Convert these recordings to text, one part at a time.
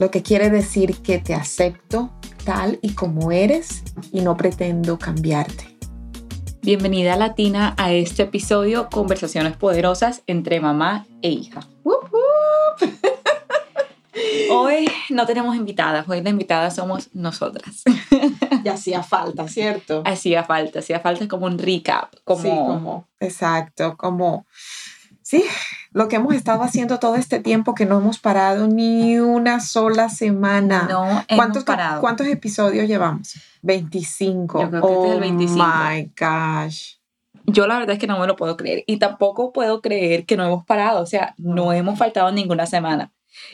lo que quiere decir que te acepto tal y como eres y no pretendo cambiarte. Bienvenida Latina a este episodio Conversaciones Poderosas entre mamá e hija. Hoy no tenemos invitadas, hoy la invitada somos nosotras. Ya hacía falta, ¿cierto? Hacía falta, hacía falta como un recap, como... Sí, como, exacto, como, sí, lo que hemos estado haciendo todo este tiempo que no hemos parado ni una sola semana. No hemos ¿Cuántos, parado. ¿Cuántos episodios llevamos? 25. Yo creo que este oh es el 25. my gosh. Yo la verdad es que no me lo puedo creer y tampoco puedo creer que no hemos parado, o sea, no hemos faltado ninguna semana.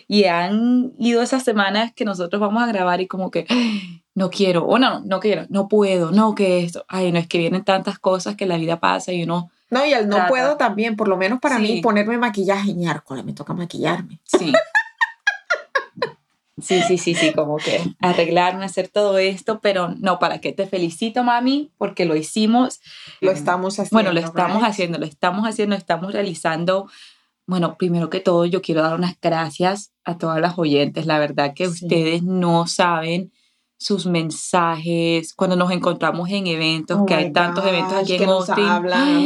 Y han ido esas semanas que nosotros vamos a grabar y como que "Ay, no quiero, o no, no quiero, no puedo, no que esto, ay, no es que vienen tantas cosas que la vida pasa y uno, No, y el no Trata. puedo también, por lo menos para Sí. mí, ponerme maquillaje. Ñárcoles, me toca maquillarme. sí. Sí, sí, sí, sí, como que arreglarme, hacer todo esto, pero no, ¿para qué? Te felicito, mami, porque lo hicimos. Lo estamos haciendo. Bueno, lo estamos right? haciendo, lo estamos haciendo, estamos realizando. Bueno, primero que todo, yo quiero dar unas gracias a todas las oyentes. La verdad que Sí. ustedes no saben sus mensajes cuando nos encontramos en eventos, Oh que hay tantos gosh, eventos aquí que en nos Austin hablan.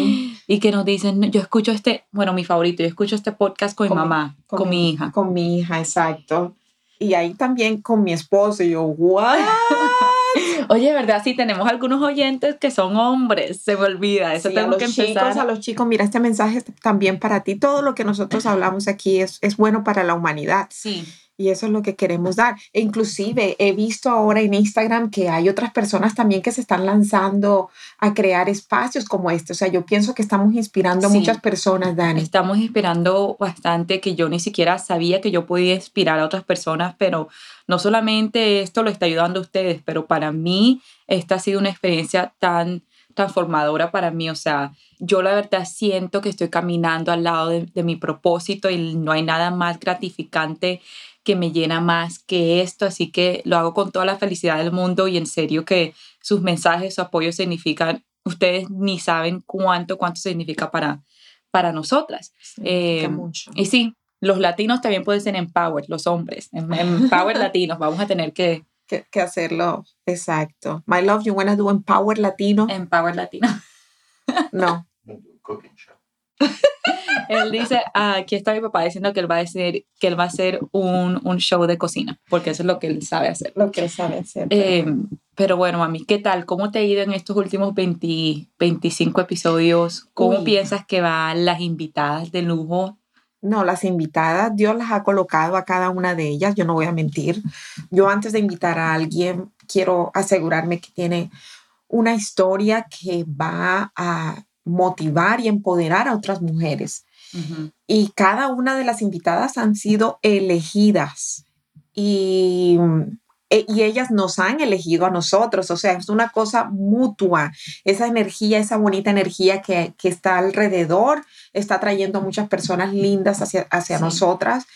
y que nos dicen, "No, yo escucho este, bueno, mi favorito, yo escucho este podcast con, mi Con mi- mamá, con, mi hija. Con mi hija, exacto. Y ahí también con mi esposo. Y yo, ¿what? Oye, ¿verdad? Sí, tenemos algunos oyentes que son hombres, se me olvida, eso Sí, a tengo los que empezar. chicos, a los chicos, mira, este mensaje es también para ti. Todo lo que nosotros hablamos aquí es, es bueno para la humanidad. Sí, Y eso es lo que queremos dar. E inclusive he visto ahora en Instagram que hay otras personas también que se están lanzando a crear espacios como este. O sea, yo pienso que estamos inspirando a Sí. muchas personas, Dani. Estamos inspirando bastante que yo ni siquiera sabía que yo podía inspirar a otras personas, pero no solamente esto lo está ayudando a ustedes, pero para mí esta ha sido una experiencia tan transformadora para mí. O sea, yo la verdad siento que estoy caminando al lado de, de mi propósito y no hay nada más gratificante que me llena más que esto, así que lo hago con toda la felicidad del mundo y en serio que sus mensajes, su apoyo significan, ustedes ni saben cuánto, cuánto significa para, para nosotras. Significa Eh, mucho. Y sí, los latinos también pueden ser empowered, los hombres, em- empowered latinos, vamos a tener que que, que hacerlo. Exacto. My love, you wanna do Empower Latino? empower latinos. No. cooking show. Él dice, ah, aquí está mi papá diciendo que él va a decir que él va a hacer un, un show de cocina, porque eso es lo que él sabe hacer. Lo que él sabe hacer. Eh, pero bueno, mami, ¿qué tal? ¿Cómo te ha ido en estos últimos 20, 25 episodios? ¿Cómo Uy. piensas que van las invitadas de lujo? No, las invitadas, Dios las ha colocado a cada una de ellas, yo no voy a mentir. Yo antes de invitar a alguien, quiero asegurarme que tiene una historia que va a motivar y empoderar a otras mujeres. Y cada una de las invitadas han sido elegidas y, e- y ellas nos han elegido a nosotros. O sea, es una cosa mutua. Esa energía, esa bonita energía que, que está alrededor, está trayendo a muchas personas lindas hacia, hacia Sí. nosotras.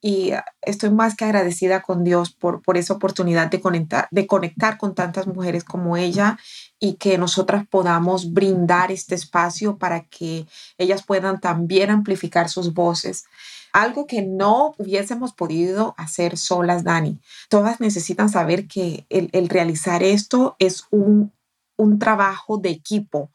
Y estoy más que agradecida con Dios por, por esa oportunidad de conectar, de conectar con tantas mujeres como ella y que nosotras podamos brindar este espacio para que ellas puedan también amplificar sus voces. Algo que no hubiésemos podido hacer solas, Dani. Todas necesitan saber que el, el realizar esto es un, un trabajo de equipo.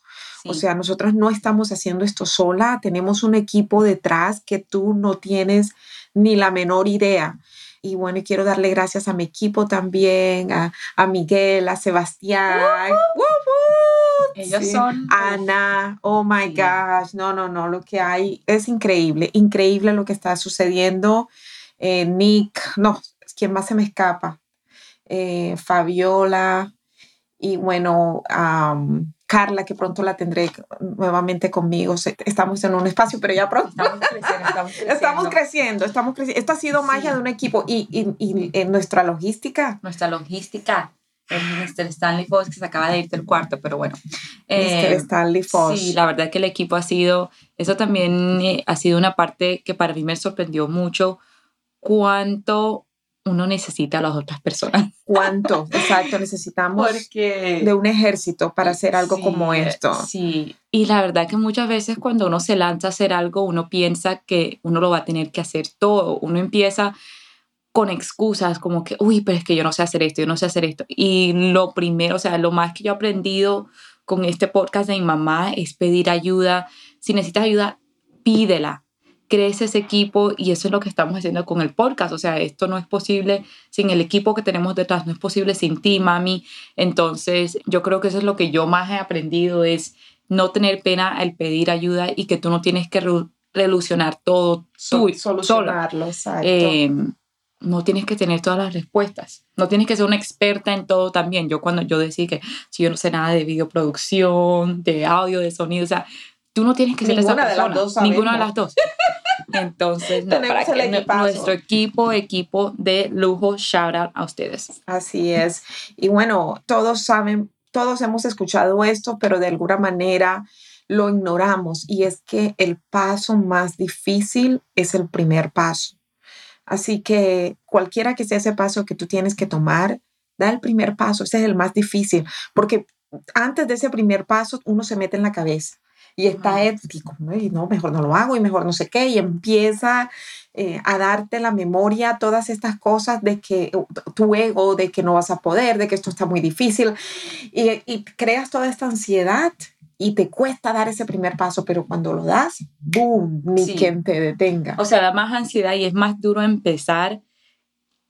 O sea, nosotras no estamos haciendo esto sola, tenemos un equipo detrás que tú no tienes ni la menor idea. Y bueno, y quiero darle gracias a mi equipo también, a, a Miguel, a Sebastián. ¡Woo, woo! Ellos Sí. son- Ana, oh my Sí. gosh, no, no, no, lo que hay es increíble, increíble lo que está sucediendo. Eh, Nick, no, ¿quién más se me escapa? Eh, Fabiola y bueno, Carla, que pronto la tendré nuevamente conmigo. Estamos en un espacio, pero ya pronto. Estamos creciendo, estamos creciendo. Estamos creciendo, estamos creciendo. Esto ha sido magia de un equipo y, y, y en nuestra logística. Nuestra logística. El Mr. Stanley Foss que se acaba de ir del cuarto, pero bueno. Mr. Eh, Stanley Foss. Sí, la verdad que el equipo ha sido, eso también eh, ha sido una parte que para mí me sorprendió mucho cuánto uno necesita a las otras personas. ¿Cuánto? Exacto, necesitamos Porque de un ejército para hacer algo Sí, como esto. Sí, y la verdad que muchas veces cuando uno se lanza a hacer algo, uno piensa que uno lo va a tener que hacer todo. Uno empieza con excusas como que, uy, pero es que yo no sé hacer esto, yo no sé hacer esto. Y lo primero, o sea, lo más que yo he aprendido con este podcast de mi mamá es pedir ayuda. Si necesitas ayuda, pídela. Crece ese equipo y eso es lo que estamos haciendo con el podcast. O sea, esto no es posible sin el equipo que tenemos detrás, no es posible sin ti, mami. Entonces, yo creo que eso es lo que yo más he aprendido, es no tener pena al pedir ayuda y que tú no tienes que re- revolucionar todo tú, solucionarlo, exacto. Eh, no tienes que tener todas las respuestas. No tienes que ser una experta en todo también. Yo cuando yo decía que si yo no sé nada de videoproducción, de audio, de sonido, o sea, tú no tienes que ser Ninguna esa de las persona. dos Ninguna de sabemos. las dos. Entonces, no, para el que nuestro equipo, equipo de lujo, shout out a ustedes. Así es. Y bueno, todos saben, todos hemos escuchado esto, pero de alguna manera lo ignoramos. Y es que el paso más difícil es el primer paso. Así que cualquiera que sea ese paso que tú tienes que tomar, da el primer paso. Ese es el más difícil, porque antes de ese primer paso uno se mete en la cabeza. Y está, Ujú. él, y como, "Ay, no, mejor no lo hago y mejor no sé qué, y empieza eh, a darte la memoria todas estas cosas de que tu ego, de que no vas a poder, de que esto está muy difícil, y, y creas toda esta ansiedad y te cuesta dar ese primer paso, pero cuando lo das, ¡boom! Ni Sí. quien te detenga. O sea, da más ansiedad y es más duro empezar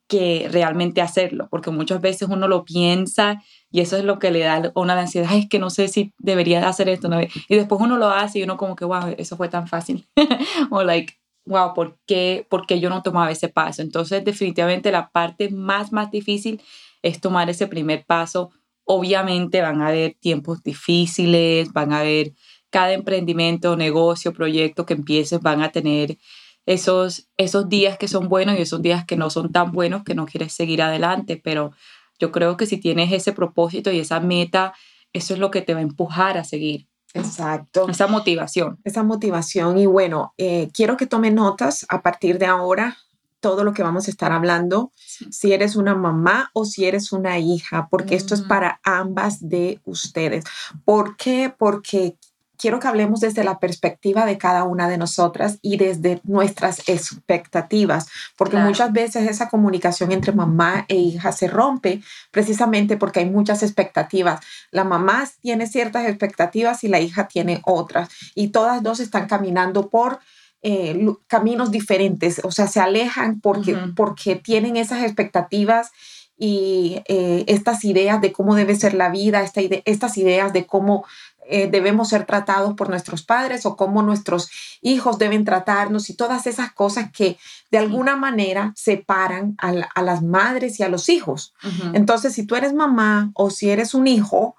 que realmente hacerlo, porque muchas veces uno lo piensa y eso es lo que le da una ansiedad, es que no sé si debería hacer esto, ¿no? y después uno lo hace y uno como que, wow, eso fue tan fácil, o like, wow, ¿por qué, ¿por qué yo no tomaba ese paso? Entonces, definitivamente la parte más, más difícil es tomar ese primer paso. Obviamente van a haber tiempos difíciles, van a haber cada emprendimiento, negocio, proyecto que empieces, van a tener esos, esos días que son buenos y esos días que no son tan buenos que no quieres seguir adelante, pero yo creo que si tienes ese propósito y esa meta, eso es lo que te va a empujar a seguir, Exacto. esa motivación. esa motivación. Y bueno, eh, quiero que tome notas a partir de ahora todo lo que vamos a estar hablando, si eres una mamá o si eres una hija, porque esto es Ujú. para ambas de ustedes. ¿Por qué? Porque quiero que hablemos desde la perspectiva de cada una de nosotras y desde nuestras expectativas, porque Claro. muchas veces esa comunicación entre mamá e hija se rompe precisamente porque hay muchas expectativas. La mamá tiene ciertas expectativas y la hija tiene otras y todas dos están caminando por eh, caminos diferentes, o sea, se alejan porque, porque tienen esas expectativas y eh, estas ideas de cómo debe ser la vida, esta ide- estas ideas de cómo eh, debemos ser tratados por nuestros padres o cómo nuestros hijos deben tratarnos y todas esas cosas que de alguna manera separan a, la- a las madres y a los hijos. Entonces, si tú eres mamá o si eres un hijo,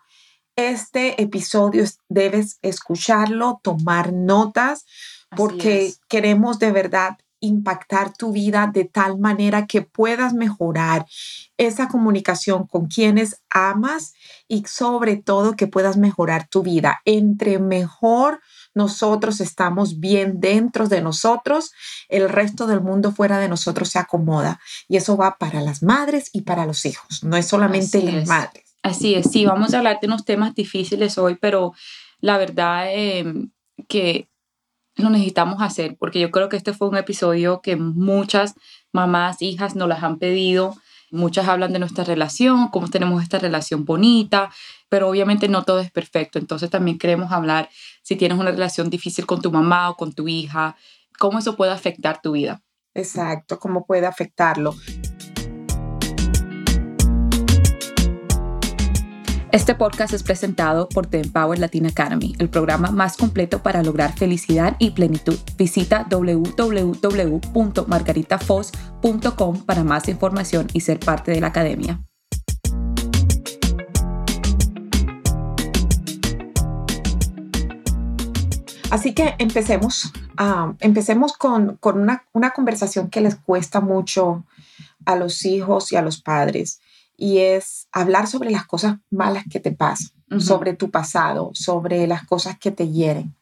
este episodio es- debes escucharlo, tomar notas, porque es. queremos de verdad impactar tu vida de tal manera que puedas mejorar esa comunicación con quienes amas y sobre todo que puedas mejorar tu vida. Entre mejor nosotros estamos bien dentro de nosotros, el resto del mundo fuera de nosotros se acomoda. Y eso va para las madres y para los hijos, no es solamente Así las es. madres. Así es, sí, vamos a hablar de unos temas difíciles hoy, pero la verdad eh, que lo necesitamos hacer, porque yo creo que este fue un episodio que muchas mamás, hijas nos las han pedido. Muchas hablan de nuestra relación, cómo tenemos esta relación bonita, pero obviamente no todo es perfecto. Entonces también queremos hablar si tienes una relación difícil con tu mamá o con tu hija, cómo eso puede afectar tu vida. Exacto, cómo puede afectarlo. Este podcast es presentado por The Empower Latin Academy, el programa más completo para lograr felicidad y plenitud. Visita www.margaritafoz.com para más información y ser parte de la academia. Así que empecemos, ah, empecemos con, con una, una, conversación que les cuesta mucho a los hijos y a los padres, y es hablar sobre las cosas malas que te pasan, sobre tu pasado, sobre las cosas que te hieren.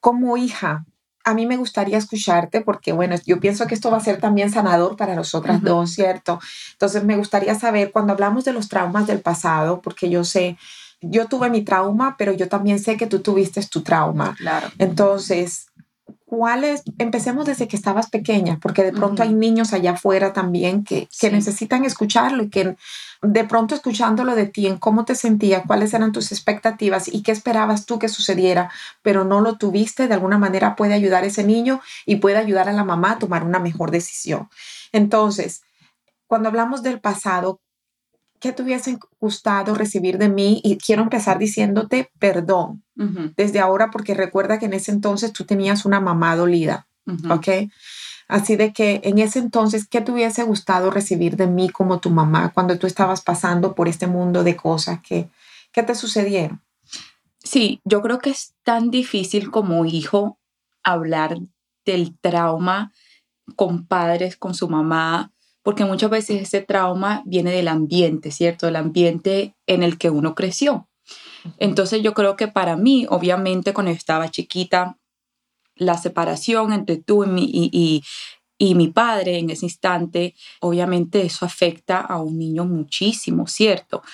Como hija, a mí me gustaría escucharte porque, bueno, yo pienso que esto va a ser también sanador para nosotras dos, ¿cierto? Entonces, me gustaría saber, cuando hablamos de los traumas del pasado, porque yo sé yo tuve mi trauma, pero yo también sé que tú tuviste tu trauma. Claro. Entonces, ¿cuáles? Empecemos desde que estabas pequeña, porque de pronto hay niños allá afuera también que, que necesitan escucharlo y que de pronto escuchándolo de ti, en cómo te sentías, cuáles eran tus expectativas y qué esperabas tú que sucediera, pero no lo tuviste, de alguna manera puede ayudar a ese niño y puede ayudar a la mamá a tomar una mejor decisión. Entonces, cuando hablamos del pasado, ¿qué te hubiese gustado recibir de mí? Y quiero empezar diciéndote perdón desde ahora, porque recuerda que en ese entonces tú tenías una mamá dolida, ¿ok? Así de que en ese entonces, ¿qué te hubiese gustado recibir de mí como tu mamá cuando tú estabas pasando por este mundo de cosas que, que te sucedieron? Sí, yo creo que es tan difícil como hijo hablar del trauma con padres, con su mamá, porque muchas veces ese trauma viene del ambiente, ¿cierto? Del ambiente en el que uno creció. Entonces yo creo que para mí, obviamente, cuando estaba chiquita, la separación entre tú y mi, y, y mi padre en ese instante, obviamente eso afecta a un niño muchísimo, ¿cierto?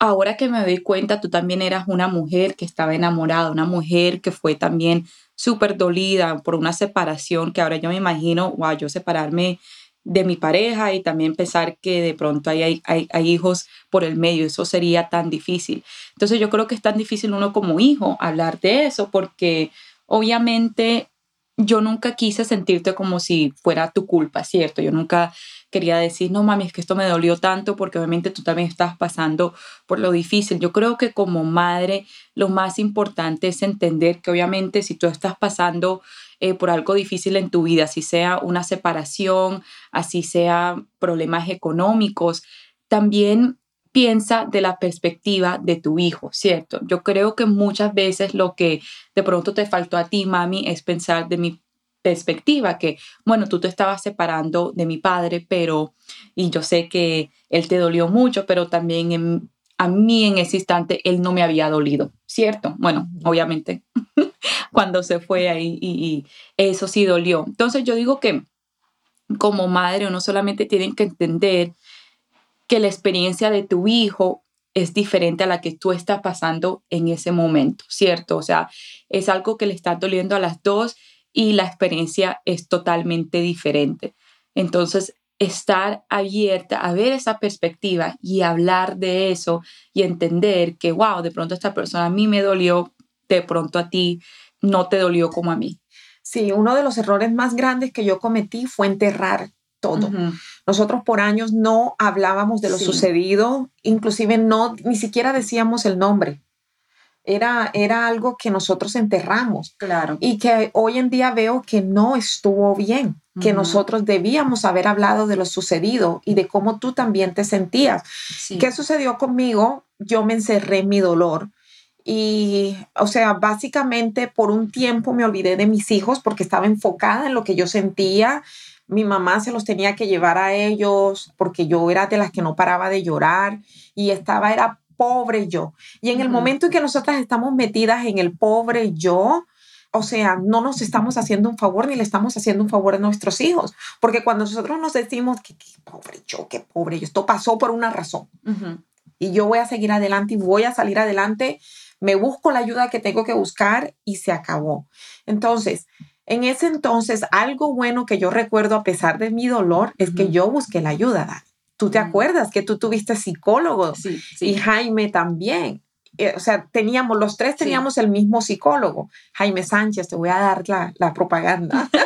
Ahora que me doy cuenta, tú también eras una mujer que estaba enamorada, una mujer que fue también súper dolida por una separación que ahora yo me imagino, wow, yo separarme de mi pareja y también pensar que de pronto hay, hay, hay, hijos por el medio, eso sería tan difícil. Entonces yo creo que es tan difícil uno como hijo hablar de eso porque obviamente yo nunca quise sentirte como si fuera tu culpa, ¿cierto? Yo nunca quería decir, no mami, es que esto me dolió tanto porque obviamente tú también estás pasando por lo difícil. Yo creo que como madre lo más importante es entender que obviamente si tú estás pasando eh, por algo difícil en tu vida, así sea una separación, así sea problemas económicos, también piensa de la perspectiva de tu hijo, ¿cierto? Yo creo que muchas veces lo que de pronto te faltó a ti, mami, es pensar de mi perspectiva, que, bueno, tú te estabas separando de mi padre, pero, y yo sé que él te dolió mucho, pero también a mí en ese instante él no me había dolido, ¿cierto? Bueno, obviamente cuando se fue ahí y, eso sí dolió. Entonces yo digo que como madre uno solamente tiene que entender que la experiencia de tu hijo es diferente a la que tú estás pasando en ese momento, ¿cierto? O sea, es algo que le está doliendo a las dos y la experiencia es totalmente diferente. Entonces, estar abierta a ver esa perspectiva y hablar de eso y entender que, wow, de pronto esta persona a mí me dolió, de pronto a ti no te dolió como a mí. Sí, uno de los errores más grandes que yo cometí fue enterrar todo. Nosotros por años no hablábamos de lo sucedido, inclusive no, ni siquiera decíamos el nombre. Era, era algo que nosotros enterramos. Claro. Y que hoy en día veo que no estuvo bien, que nosotros debíamos haber hablado de lo sucedido y de cómo tú también te sentías. ¿Qué sucedió conmigo? Yo me encerré en mi dolor y, o sea, básicamente por un tiempo me olvidé de mis hijos porque estaba enfocada en lo que yo sentía. Mi mamá se los tenía que llevar a ellos porque yo era de las que no paraba de llorar y estaba, era pobre yo. Y en el momento en que nosotras estamos metidas en el pobre yo, o sea, no nos estamos haciendo un favor ni le estamos haciendo un favor a nuestros hijos, porque cuando nosotros nos decimos que, pobre yo, qué pobre yo, esto pasó por una razón. Y yo voy a seguir adelante y voy a salir adelante me busco la ayuda que tengo que buscar y se acabó. Entonces, en ese entonces, algo bueno que yo recuerdo a pesar de mi dolor es que yo busqué la ayuda, Dani. Tú te acuerdas que tú tuviste psicólogo sí, y Jaime también. Eh, o sea, teníamos, los tres teníamos el mismo psicólogo. Jaime Sánchez, te voy a dar la, la propaganda.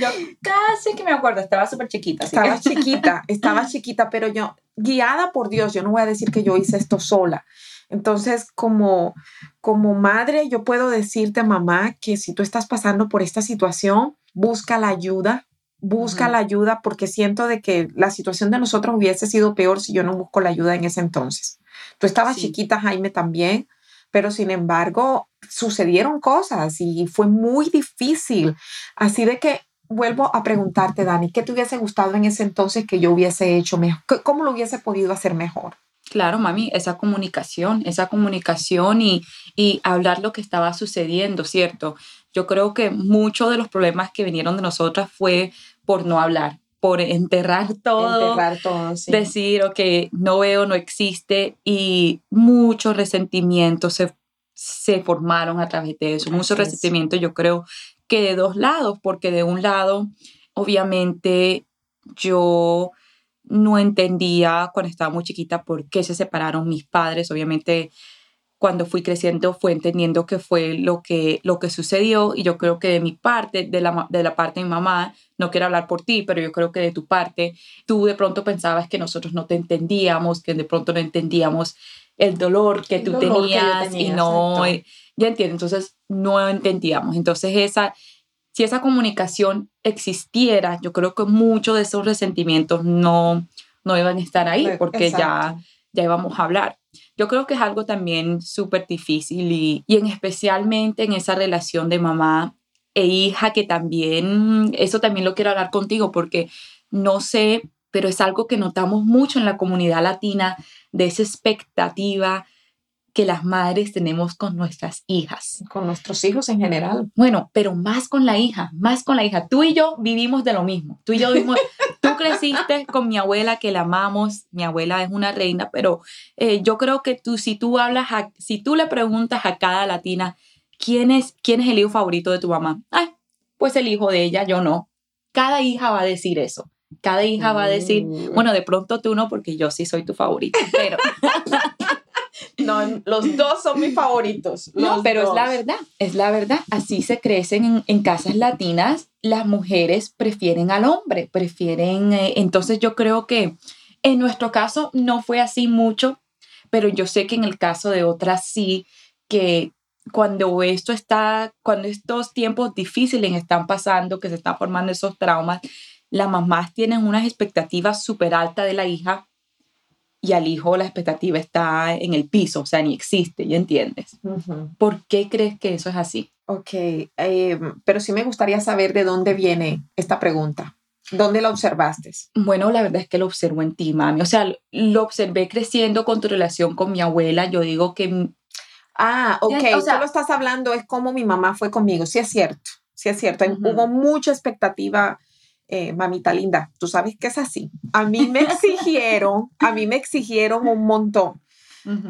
Yo casi que me acuerdo, estaba súper chiquita. Estaba chiquita, estaba chiquita, pero yo, guiada por Dios, yo no voy a decir que yo hice esto sola. Entonces, como, como madre, yo puedo decirte, mamá, que si tú estás pasando por esta situación, busca la ayuda, busca la ayuda porque siento de que la situación de nosotros hubiese sido peor si yo no busco la ayuda en ese entonces. Tú estabas chiquita, Jaime, también. pero sin embargo sucedieron cosas y fue muy difícil. Así de que vuelvo a preguntarte, Dani, ¿qué te hubiese gustado en ese entonces que yo hubiese hecho mejor? ¿Cómo lo hubiese podido hacer mejor? Claro, mami, esa comunicación, esa comunicación y, y hablar lo que estaba sucediendo, ¿cierto? Yo creo que muchos de los problemas que vinieron de nosotras fue por no hablar, por enterrar todo, enterrar todo sí. decir, ok, no veo, no existe y muchos resentimientos se, se formaron a través de eso, muchos resentimientos yo creo que de dos lados, porque de un lado, obviamente, yo no entendía cuando estaba muy chiquita por qué se separaron mis padres, obviamente cuando fui creciendo fue entendiendo que fue lo que, lo que sucedió y yo creo que de mi parte, de la, de la parte de mi mamá, no quiero hablar por ti, pero yo creo que de tu parte, tú de pronto pensabas que nosotros no te entendíamos, que de pronto no entendíamos el dolor que tú tenías y no, eh, ya entiendes, entonces no entendíamos. Entonces esa, si esa comunicación existiera, yo creo que muchos de esos resentimientos no, no iban a estar ahí porque ya, ya íbamos a hablar. Yo creo que es algo también súper difícil y, y en especialmente en esa relación de mamá e hija que también, eso también lo quiero hablar contigo porque no sé, pero es algo que notamos mucho en la comunidad latina de esa expectativa que las madres tenemos con nuestras hijas. Con nuestros hijos en general. Bueno, pero más con la hija, más con la hija. Tú y yo vivimos de lo mismo. Tú y yo vivimos, tú creciste con mi abuela que la amamos, mi abuela es una reina, pero eh, yo creo que tú, si tú hablas, si tú le preguntas a cada latina, ¿quién es, ¿quién es el hijo favorito de tu mamá? Ay, pues el hijo de ella, yo no. Cada hija va a decir eso. Cada hija va a decir, mm. bueno, de pronto tú no, porque yo sí soy tu favorita, pero... No, los dos son mis favoritos. No, pero es la verdad, es la verdad. Así se crecen en, casas latinas. Las mujeres prefieren al hombre, prefieren. Eh, entonces yo creo que en nuestro caso no fue así mucho, pero yo sé que en el caso de otras sí, que cuando esto está, cuando estos tiempos difíciles están pasando, que se están formando esos traumas, las mamás tienen unas expectativas súper altas de la hija y al hijo la expectativa está en el piso, o sea, ni existe, ¿ya entiendes? ¿Por qué crees que eso es así? Ok, em, pero sí me gustaría saber de dónde viene esta pregunta. ¿Dónde la observaste? Bueno, la verdad es que lo observo en ti, mami. O sea, lo observé creciendo con tu relación con mi abuela. Yo digo que... Ah, ok. O sea, Tú lo estás hablando, es como mi mamá fue conmigo. Sí es cierto, sí es cierto. Hubo mucha expectativa eh, mamita linda, tú sabes que es así. A mí me exigieron, a mí me exigieron un montón.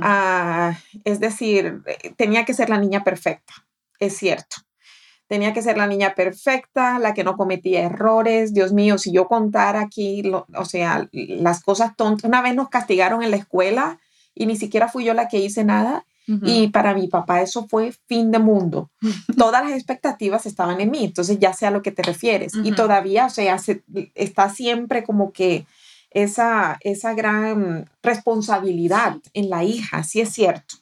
Ah, es decir, tenía que ser la niña perfecta, es cierto. Tenía que ser la niña perfecta, la que no cometía errores. Dios mío, si yo contara aquí, o sea, las cosas tontas. Una vez nos castigaron en la escuela y ni siquiera fui yo la que hice nada y para mi papá eso fue fin de mundo. Todas las expectativas estaban en mí, entonces ya sé a lo que te refieres. Y todavía, o sea, está siempre como que esa, esa gran responsabilidad en la hija, sí es cierto.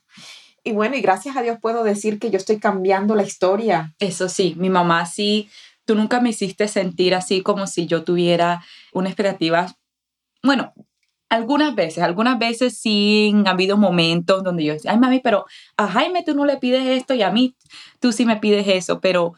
Y bueno, y gracias a Dios puedo decir que yo estoy cambiando la historia. Eso sí, mi mamá sí, tú nunca me hiciste sentir así como si yo tuviera una expectativa, bueno, algunas veces, algunas veces sí han habido momentos donde yo decía, ay mami, pero a Jaime tú no le pides esto y a mí tú sí me pides eso, pero,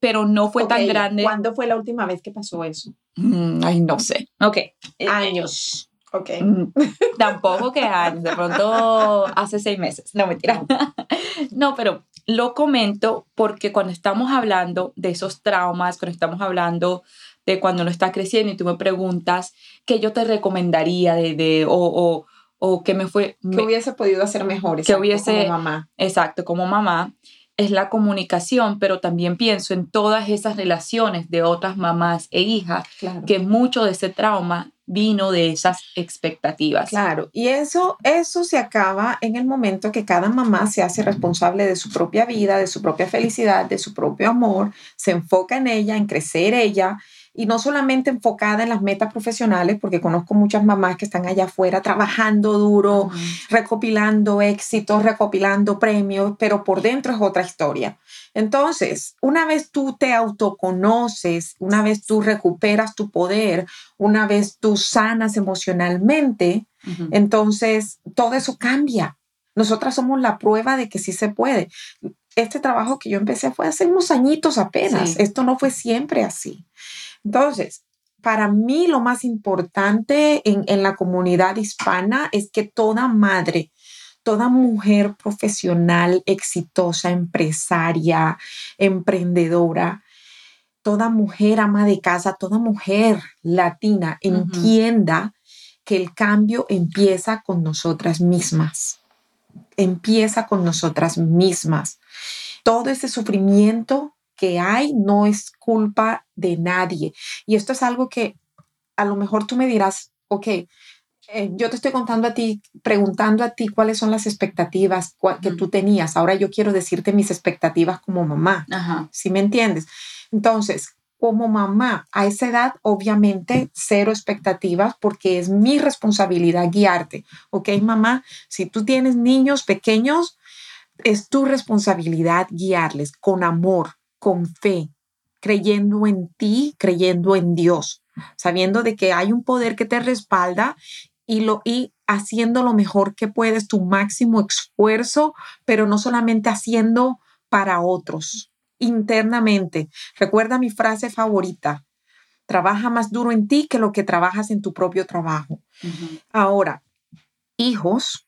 pero no fue tan grande. ¿Cuándo fue la última vez que pasó eso? Mm, ay, no sé. Ok. Eh, años. Ok. Mm, tampoco que años, de pronto hace seis meses. No, mentira. no, pero lo comento porque cuando estamos hablando de esos traumas, cuando estamos hablando de cuando uno está creciendo y tú me preguntas qué yo te recomendaría de, de o, o, o qué me fue... ¿Qué hubiese podido hacer mejor? que hubiese, como mamá. Exacto, como mamá es la comunicación, pero también pienso en todas esas relaciones de otras mamás e hijas, que mucho de ese trauma vino de esas expectativas. Claro, y eso, eso se acaba en el momento que cada mamá se hace responsable de su propia vida, de su propia felicidad, de su propio amor, se enfoca en ella, en crecer ella y no solamente enfocada en las metas profesionales, porque conozco muchas mamás que están allá afuera trabajando duro, recopilando éxitos, recopilando premios, pero por dentro es otra historia. Entonces, una vez tú te autoconoces, una vez tú recuperas tu poder, una vez tú sanas emocionalmente, entonces todo eso cambia. Nosotras somos la prueba de que sí se puede. Este trabajo que yo empecé fue hace unos añitos apenas. Esto no fue siempre así. Entonces, para mí lo más importante en, en la comunidad hispana es que toda madre, toda mujer profesional, exitosa, empresaria, emprendedora, toda mujer ama de casa, toda mujer latina entienda que el cambio empieza con nosotras mismas. Empieza con nosotras mismas. Todo ese sufrimiento que hay no es culpa de nadie. Y esto es algo que a lo mejor tú me dirás, ok, eh, yo te estoy contando a ti, preguntando a ti cuáles son las expectativas que tú tenías. Ahora yo quiero decirte mis expectativas como mamá. ¿Sí me entiendes? Entonces, como mamá, a esa edad, obviamente, cero expectativas porque es mi responsabilidad guiarte. ¿Ok, mamá? Si tú tienes niños pequeños, es tu responsabilidad guiarles con amor, con fe, creyendo en ti, creyendo en Dios, sabiendo de que hay un poder que te respalda y, lo, y haciendo lo mejor que puedes, tu máximo esfuerzo, pero no solamente haciendo para otros, internamente. Recuerda mi frase favorita, trabaja más duro en ti que lo que trabajas en tu propio trabajo. Ahora, hijos,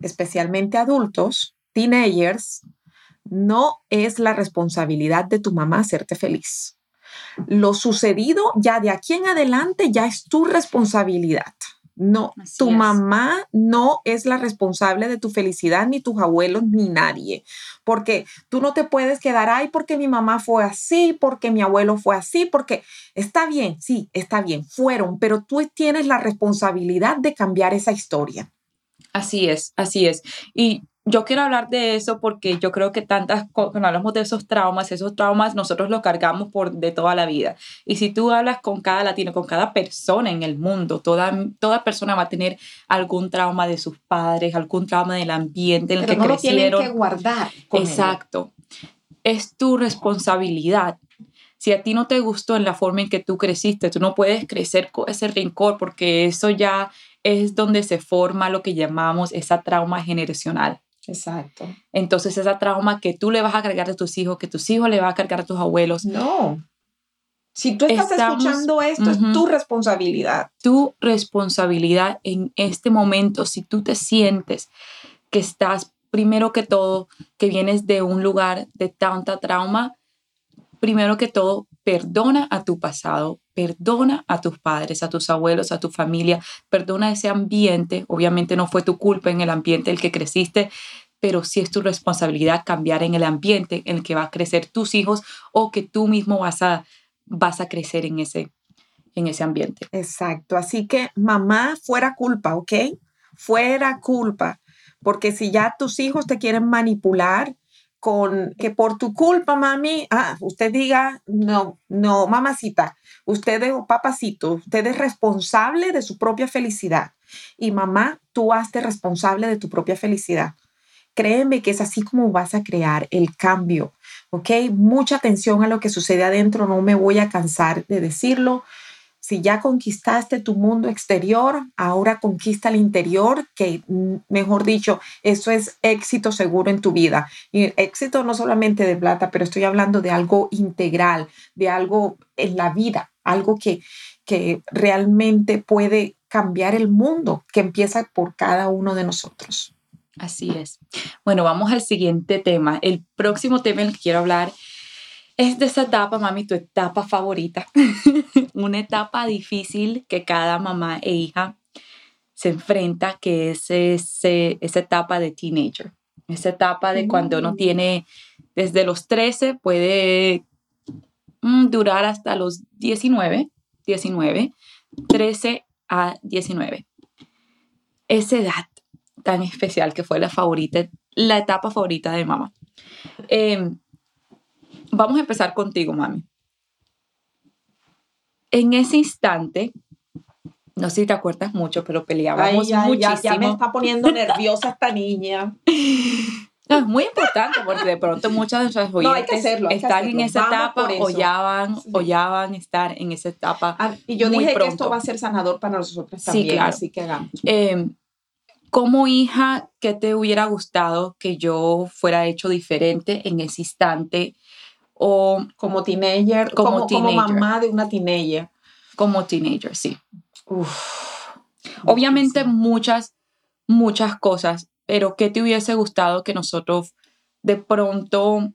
especialmente adultos, teenagers, no es la responsabilidad de tu mamá hacerte feliz. Lo sucedido ya de aquí en adelante ya es tu responsabilidad. No, tu mamá no es la responsable de tu felicidad, ni tus abuelos, ni nadie. Porque tú no te puedes quedar, ay, porque mi mamá fue así, porque mi abuelo fue así, porque está bien, sí, está bien, fueron, pero tú tienes la responsabilidad de cambiar esa historia. Así es, así es. Y yo quiero hablar de eso porque yo creo que tantas, cuando hablamos de esos traumas, esos traumas nosotros los cargamos por de toda la vida. Y si tú hablas con cada latino, con cada persona en el mundo, toda, toda persona va a tener algún trauma de sus padres, algún trauma del ambiente en el que crecieron. que guardar. Exacto. Es tu responsabilidad. Si a ti no te gustó en la forma en que tú creciste, tú no puedes crecer con ese rencor porque eso ya es donde se forma lo que llamamos esa trauma generacional. Exacto. Entonces, esa trauma que tú le vas a cargar a tus hijos, que tus hijos le van a cargar a tus abuelos. No. Si tú estás escuchando esto, es tu responsabilidad. Tu responsabilidad en este momento, si tú te sientes que estás, primero que todo, que vienes de un lugar de tanta trauma, primero que todo, perdona a tu pasado, perdona a tus padres, a tus abuelos, a tu familia, perdona ese ambiente. Obviamente no fue tu culpa en el ambiente en el que creciste, pero sí es tu responsabilidad cambiar en el ambiente en el que va a crecer tus hijos o que tú mismo vas a, vas a crecer en ese, en ese ambiente. Exacto. Así que mamá, fuera culpa, ¿ok? Fuera culpa. Porque si ya tus hijos te quieren manipular, que por tu culpa, mami, ah, usted diga, no, no, mamacita, usted es papacito, usted es responsable de su propia felicidad. Y mamá, tú hazte responsable de tu propia felicidad. Créeme que es así como vas a crear el cambio, ¿ok? Mucha atención a lo que sucede adentro, no me voy a cansar de decirlo. Si ya conquistaste tu mundo exterior, ahora conquista el interior, que mm, mejor dicho, eso es éxito seguro en tu vida. Y éxito no solamente de plata, pero estoy hablando de algo integral, de algo en la vida, algo que, que realmente puede cambiar el mundo, que empieza por cada uno de nosotros. Así es. Bueno, vamos al siguiente tema. El próximo tema en el que quiero hablar es de esa etapa, mami, tu etapa favorita. Una etapa difícil que cada mamá e hija se enfrenta, que es ese, esa etapa de teenager. Esa etapa de cuando uno mm. tiene, desde los 13, puede mm, durar hasta los 19, 19, 13 a 19. Esa edad tan especial que fue la favorita, la etapa favorita de mamá. Eh, Vamos a empezar contigo, mami. En ese instante, no sé si te acuerdas mucho, pero peleábamos muchísimo. Ya, me está poniendo nerviosa esta niña. es muy importante porque de pronto muchas de nuestras oyentes están en esa etapa o ya, van, o ya van a estar en esa etapa. Ah, y yo dije que esto va a ser sanador para nosotros también, sí, claro. así que hagamos. Eh, como hija, ¿qué te hubiera gustado que yo fuera hecho diferente en ese instante? O como teenager, como, como, mamá de una teenager. Como teenager, sí. Obviamente muchas, muchas cosas, pero ¿qué te hubiese gustado que nosotros de pronto,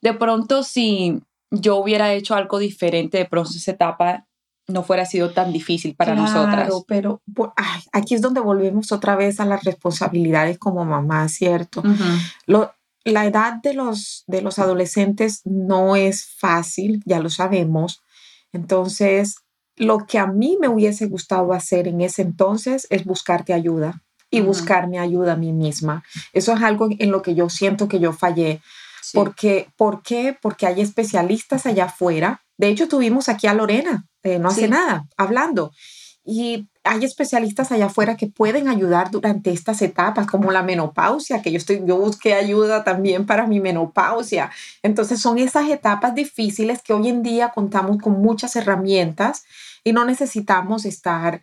de pronto si yo hubiera hecho algo diferente, de pronto esa etapa no fuera sido tan difícil para claro, nosotras. pero aquí es donde volvemos otra vez a las responsabilidades como mamá, ¿cierto? Lo, la edad de los, de los adolescentes no es fácil, ya lo sabemos. Entonces, lo que a mí me hubiese gustado hacer en ese entonces es buscarte ayuda y buscarme ayuda a mí misma. Eso es algo en lo que yo siento que yo fallé. Porque, ¿Por qué? Porque hay especialistas allá afuera. De hecho, tuvimos aquí a Lorena, eh, no hace nada, hablando. Y hay especialistas allá afuera que pueden ayudar durante estas etapas, como la menopausia, que yo, estoy, yo busqué ayuda también para mi menopausia. Entonces son esas etapas difíciles que hoy en día contamos con muchas herramientas y no necesitamos estar,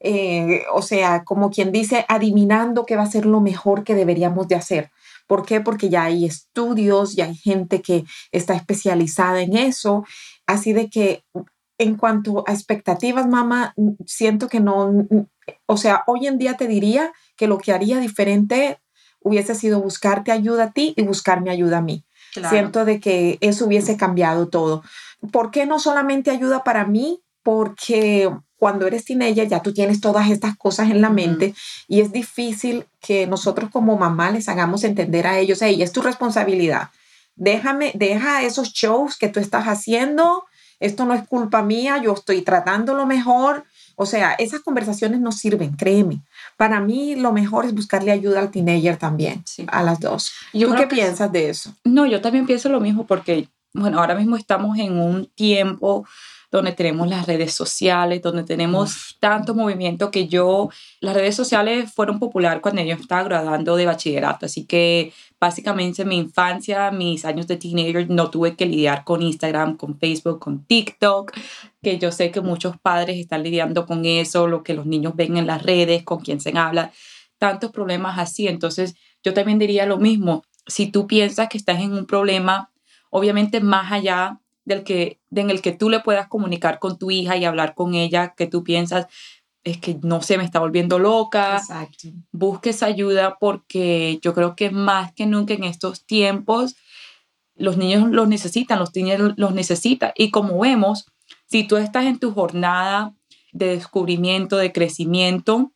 eh, o sea, como quien dice, adivinando qué va a ser lo mejor que deberíamos de hacer. ¿Por qué? Porque ya hay estudios, ya hay gente que está especializada en eso. Así de que en cuanto a expectativas, mamá, siento que no, o sea, hoy en día te diría que lo que haría diferente hubiese sido buscarte ayuda a ti y buscarme ayuda a mí. Siento de que eso hubiese cambiado todo. ¿Por qué no solamente ayuda para mí? Porque cuando eres teenager ya tú tienes todas estas cosas en la mente y es difícil que nosotros como mamá les hagamos entender a ellos, hey, es tu responsabilidad. Déjame, deja esos shows que tú estás haciendo, esto no es culpa mía, yo estoy tratando lo mejor. O sea, esas conversaciones no sirven, créeme. Para mí lo mejor es buscarle ayuda al teenager también, a las dos. ¿Tú qué piensas de eso? No, yo también pienso lo mismo porque, bueno, ahora mismo estamos en un tiempo donde tenemos las redes sociales, donde tenemos tanto movimiento que yo, las redes sociales fueron popular cuando yo estaba graduando de bachillerato, así que básicamente en mi infancia, mis años de teenager, no tuve que lidiar con Instagram, con Facebook, con TikTok, que yo sé que muchos padres están lidiando con eso, lo que los niños ven en las redes, con quién se habla, tantos problemas así, entonces yo también diría lo mismo, si tú piensas que estás en un problema, obviamente más allá del que, en el que tú le puedas comunicar con tu hija y hablar con ella, que tú piensas, es que no se me está volviendo loca. Exacto. Busques ayuda porque yo creo que más que nunca en estos tiempos los niños los necesitan, los niños los necesitan. Y como vemos, si tú estás en tu jornada de descubrimiento, de crecimiento,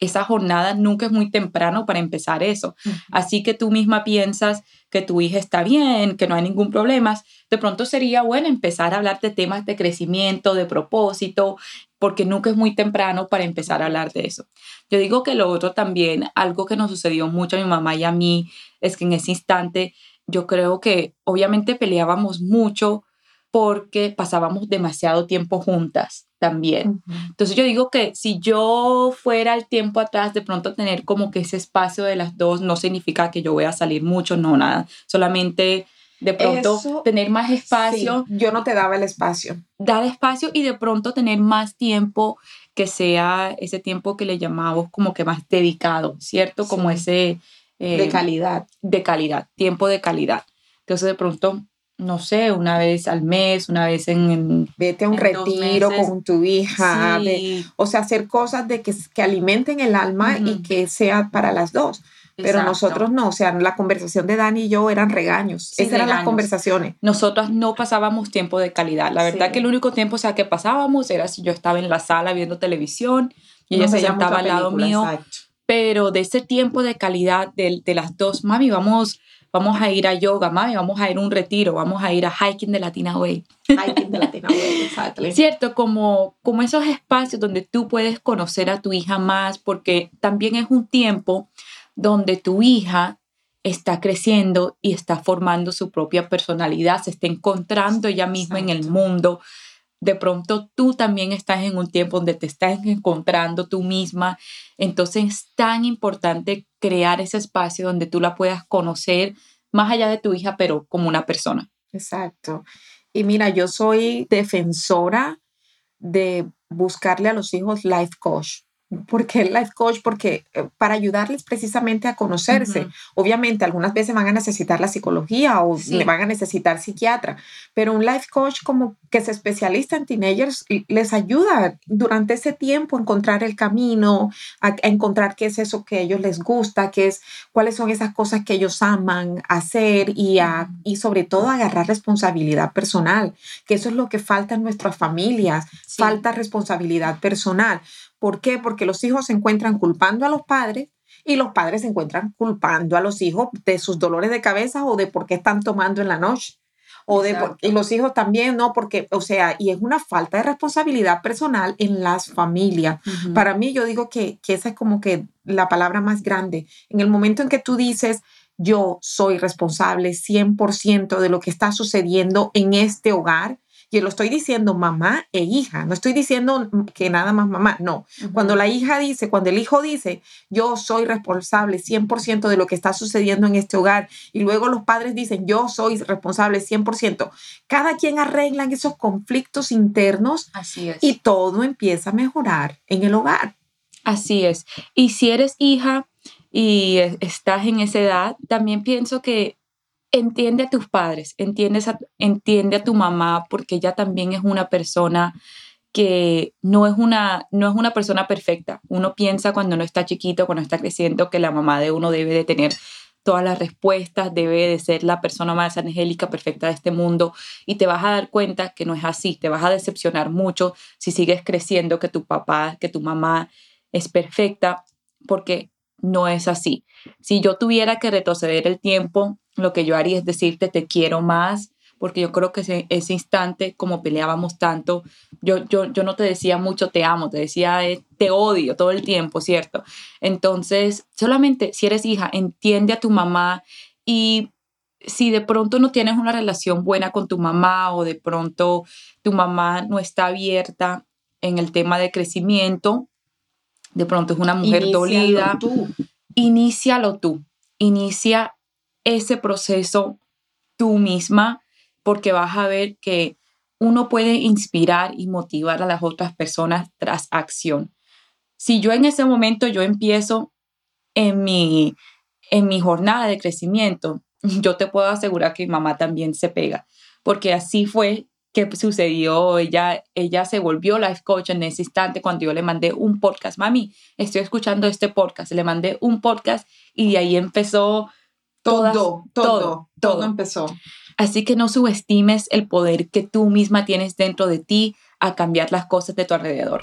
esa jornada nunca es muy temprano para empezar eso. Así que tú misma piensas que tu hija está bien, que no hay ningún problema, de pronto sería bueno empezar a hablar de temas de crecimiento, de propósito, porque nunca es muy temprano para empezar a hablar de eso. Yo digo que lo otro también, algo que nos sucedió mucho a mi mamá y a mí, es que en ese instante yo creo que obviamente peleábamos mucho porque pasábamos demasiado tiempo juntas también. Entonces yo digo que si yo fuera el tiempo atrás, de pronto tener como que ese espacio de las dos no significa que yo voy a salir mucho, no, nada. Solamente de pronto tener más espacio. yo no te daba el espacio. Dar espacio y de pronto tener más tiempo que sea ese tiempo que le llamamos como que más dedicado, ¿cierto? Como ese... Eh, de calidad. De calidad, tiempo de calidad. Entonces de pronto no sé, una vez al mes, una vez en... Vete a un retiro con tu hija, o sea, hacer cosas de que, que alimenten el alma y que sea para las dos. Pero nosotros no, o sea, la conversación de Dani y yo eran regaños. Esas eran las conversaciones. Nosotras no pasábamos tiempo de calidad. La verdad que el único tiempo, o sea, que pasábamos era si yo estaba en la sala viendo televisión y ella se sentaba al lado mío. Pero de ese tiempo de calidad de, de las dos, mami, vamos vamos a ir a yoga, mami, vamos a ir a un retiro, vamos a ir a hiking de Latina Way. Hiking de Latina Way, exacto. Cierto, como, como esos espacios donde tú puedes conocer a tu hija más, porque también es un tiempo donde tu hija está creciendo y está formando su propia personalidad, se está encontrando ella misma en el mundo, de pronto tú también estás en un tiempo donde te estás encontrando tú misma. Entonces es tan importante crear ese espacio donde tú la puedas conocer más allá de tu hija, pero como una persona. Exacto. Y mira, yo soy defensora de buscarle a los hijos life coach. Porque el life coach, porque eh, para ayudarles precisamente a conocerse. Obviamente, algunas veces van a necesitar la psicología o le van a necesitar psiquiatra, pero un life coach como que se especializa en teenagers les ayuda durante ese tiempo a encontrar el camino, a, encontrar qué es eso que a ellos les gusta, qué es, cuáles son esas cosas que ellos aman hacer y, a, y sobre todo agarrar responsabilidad personal, que eso es lo que falta en nuestras familias, falta responsabilidad personal ¿Por qué? Porque los hijos se encuentran culpando a los padres y los padres se encuentran culpando a los hijos de sus dolores de cabeza o de por qué están tomando en la noche. O de y los hijos también, ¿no? Porque, o sea, y es una falta de responsabilidad personal en las familias. Para mí, yo digo que, que esa es como que la palabra más grande. En el momento en que tú dices, yo soy responsable 100% de lo que está sucediendo en este hogar, y lo estoy diciendo mamá e hija, no estoy diciendo que nada más mamá, no. Cuando la hija dice, cuando el hijo dice, yo soy responsable 100% de lo que está sucediendo en este hogar, y luego los padres dicen, yo soy responsable 100%, cada quien arregla esos conflictos internos Así es. y todo empieza a mejorar en el hogar. Así es. Y si eres hija y estás en esa edad, también pienso que entiende a tus padres, entiende a, tu mamá, porque ella también es una persona que no es, una, no es una persona perfecta. Uno piensa cuando uno está chiquito, cuando está creciendo, que la mamá de uno debe de tener todas las respuestas, debe de ser la persona más angélica, perfecta de este mundo, y te vas a dar cuenta que no es así, te vas a decepcionar mucho si sigues creciendo que tu papá, que tu mamá es perfecta, porque no es así. Si yo tuviera que retroceder el tiempo, lo que yo haría es decirte te quiero más, porque yo creo que ese, instante, como peleábamos tanto, yo, yo, yo no te decía mucho te amo, te decía eh, te odio todo el tiempo, ¿cierto? Entonces, solamente si eres hija, entiende a tu mamá y si de pronto no tienes una relación buena con tu mamá o de pronto tu mamá no está abierta en el tema de crecimiento, de pronto es una mujer dolida, tú. inícialo tú, inicia ese proceso tú misma, porque vas a ver que uno puede inspirar y motivar a las otras personas tras acción. Si yo en ese momento yo empiezo en mi, en mi jornada de crecimiento, yo te puedo asegurar que mi mamá también se pega, porque así fue que sucedió. Ella, ella se volvió life coach en ese instante cuando yo le mandé un podcast. Mami, estoy escuchando este podcast. Le mandé un podcast y de ahí empezó todo, todo, todo, empezó. Así que no subestimes el poder que tú misma tienes dentro de ti a cambiar las cosas de tu alrededor.